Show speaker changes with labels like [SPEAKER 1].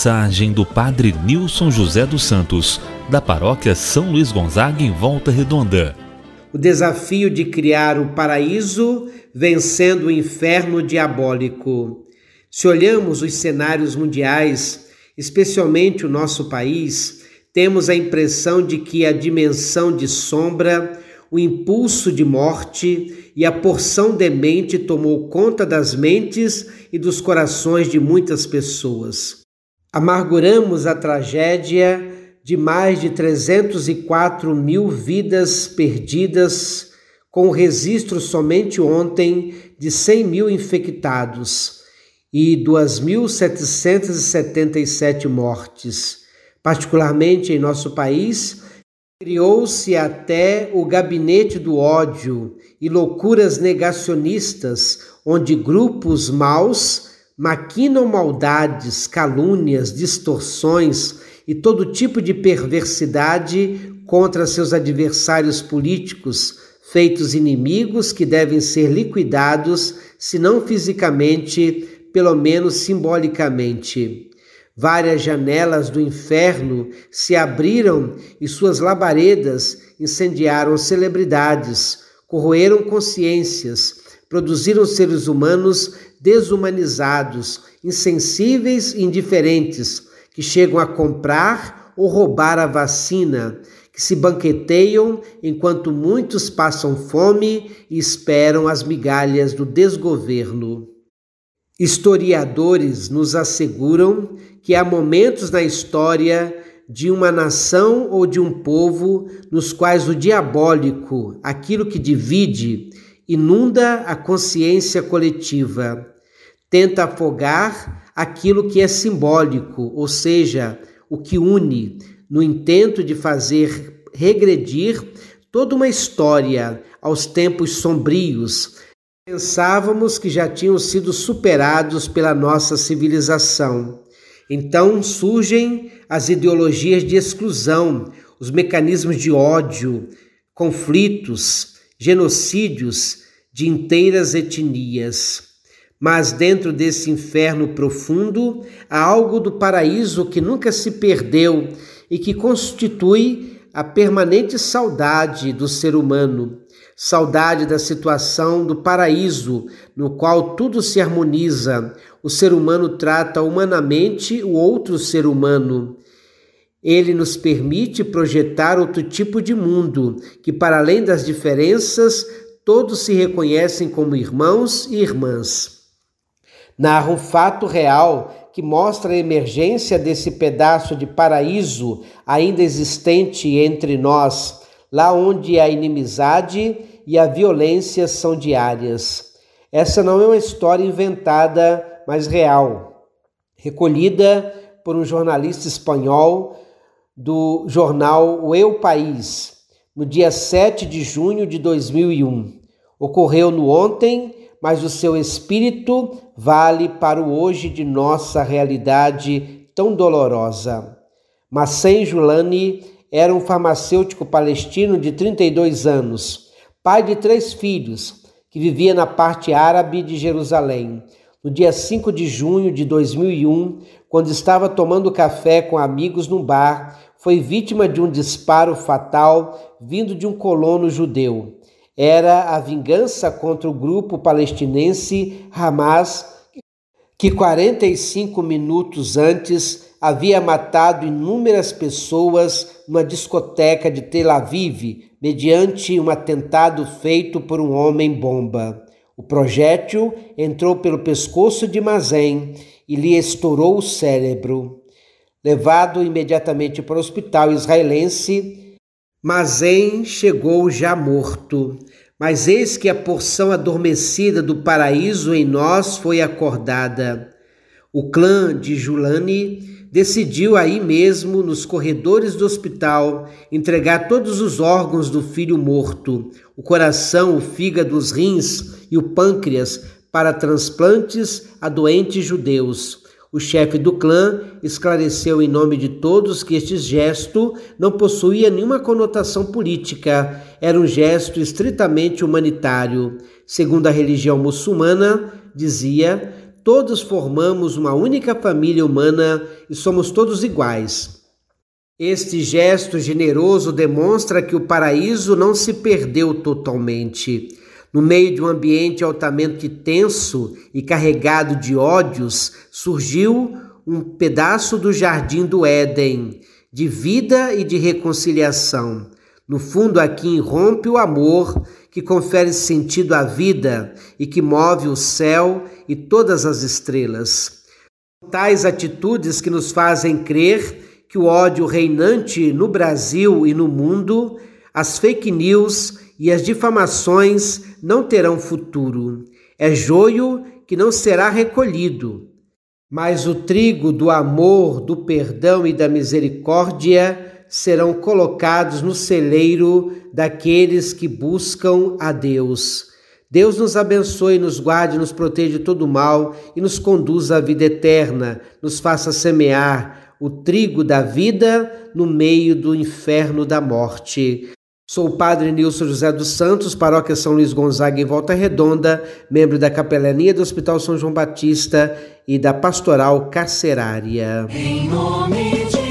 [SPEAKER 1] Mensagem do Padre Nilson José dos Santos, da Paróquia São Luís Gonzaga, em Volta Redonda.
[SPEAKER 2] O desafio de criar o paraíso vencendo o inferno diabólico. Se olhamos os cenários mundiais, especialmente o nosso país, temos a impressão de que a dimensão de sombra, o impulso de morte e a porção demente tomou conta das mentes e dos corações de muitas pessoas. Amarguramos a tragédia de mais de 304 mil vidas perdidas, com o registro somente ontem de 100 mil infectados e 2.777 mortes. Particularmente em nosso país, criou-se até o gabinete do ódio e loucuras negacionistas, onde grupos maus maquinam maldades, calúnias, distorções e todo tipo de perversidade contra seus adversários políticos, feitos inimigos que devem ser liquidados, se não fisicamente, pelo menos simbolicamente. Várias janelas do inferno se abriram e suas labaredas incendiaram celebridades, corroeram consciências, produziram seres humanos desumanizados, insensíveis e indiferentes, que chegam a comprar ou roubar a vacina, que se banqueteiam enquanto muitos passam fome e esperam as migalhas do desgoverno. Historiadores nos asseguram que há momentos na história de uma nação ou de um povo nos quais o diabólico, aquilo que divide, inunda a consciência coletiva, tenta afogar aquilo que é simbólico, ou seja, o que une, no intento de fazer regredir toda uma história aos tempos sombrios. Pensávamos que já tinham sido superados pela nossa civilização. Então surgem as ideologias de exclusão, os mecanismos de ódio, conflitos, genocídios de inteiras etnias. Mas dentro desse inferno profundo há algo do paraíso que nunca se perdeu e que constitui a permanente saudade do ser humano, saudade da situação do paraíso, no qual tudo se harmoniza. O ser humano trata humanamente o outro ser humano. Ele nos permite projetar outro tipo de mundo, que, para além das diferenças, todos se reconhecem como irmãos e irmãs narra um fato real que mostra a emergência desse pedaço de paraíso ainda existente entre nós, lá onde a inimizade e a violência são diárias. Essa não é uma história inventada, mas real, recolhida por um jornalista espanhol do jornal O Eu País, no dia 7 de junho de 2001. Ocorreu no ontem mas o seu espírito vale para o hoje de nossa realidade tão dolorosa. Massen Julani era um farmacêutico palestino de 32 anos, pai de três filhos, que vivia na parte árabe de Jerusalém. No dia 5 de junho de 2001, quando estava tomando café com amigos num bar, foi vítima de um disparo fatal vindo de um colono judeu era a vingança contra o grupo palestinense Hamas, que 45 minutos antes havia matado inúmeras pessoas numa discoteca de Tel Aviv, mediante um atentado feito por um homem-bomba. O projétil entrou pelo pescoço de Mazen e lhe estourou o cérebro. Levado imediatamente para o hospital israelense, Mazen chegou já morto, mas eis que a porção adormecida do paraíso em nós foi acordada. O clã de Julani decidiu aí mesmo, nos corredores do hospital, entregar todos os órgãos do filho morto, o coração, o fígado, os rins e o pâncreas, para transplantes a doentes judeus. O chefe do clã esclareceu em nome de todos que este gesto não possuía nenhuma conotação política, era um gesto estritamente humanitário. Segundo a religião muçulmana, dizia, todos formamos uma única família humana e somos todos iguais. Este gesto generoso demonstra que o paraíso não se perdeu totalmente. No meio de um ambiente altamente tenso e carregado de ódios, surgiu um pedaço do jardim do Éden, de vida e de reconciliação. No fundo, aqui irrompe o amor que confere sentido à vida e que move o céu e todas as estrelas. Tais atitudes que nos fazem crer que o ódio reinante no Brasil e no mundo, as fake news e as difamações não terão futuro. É joio que não será recolhido. Mas o trigo do amor, do perdão e da misericórdia serão colocados no celeiro daqueles que buscam a Deus. Deus nos abençoe, nos guarde, nos proteja de todo mal e nos conduza à vida eterna, nos faça semear o trigo da vida no meio do inferno da morte. Sou o Padre Nilson José dos Santos, paróquia São Luís Gonzaga em Volta Redonda, membro da Capelania do Hospital São João Batista e da Pastoral Carcerária.
[SPEAKER 3] Em nome de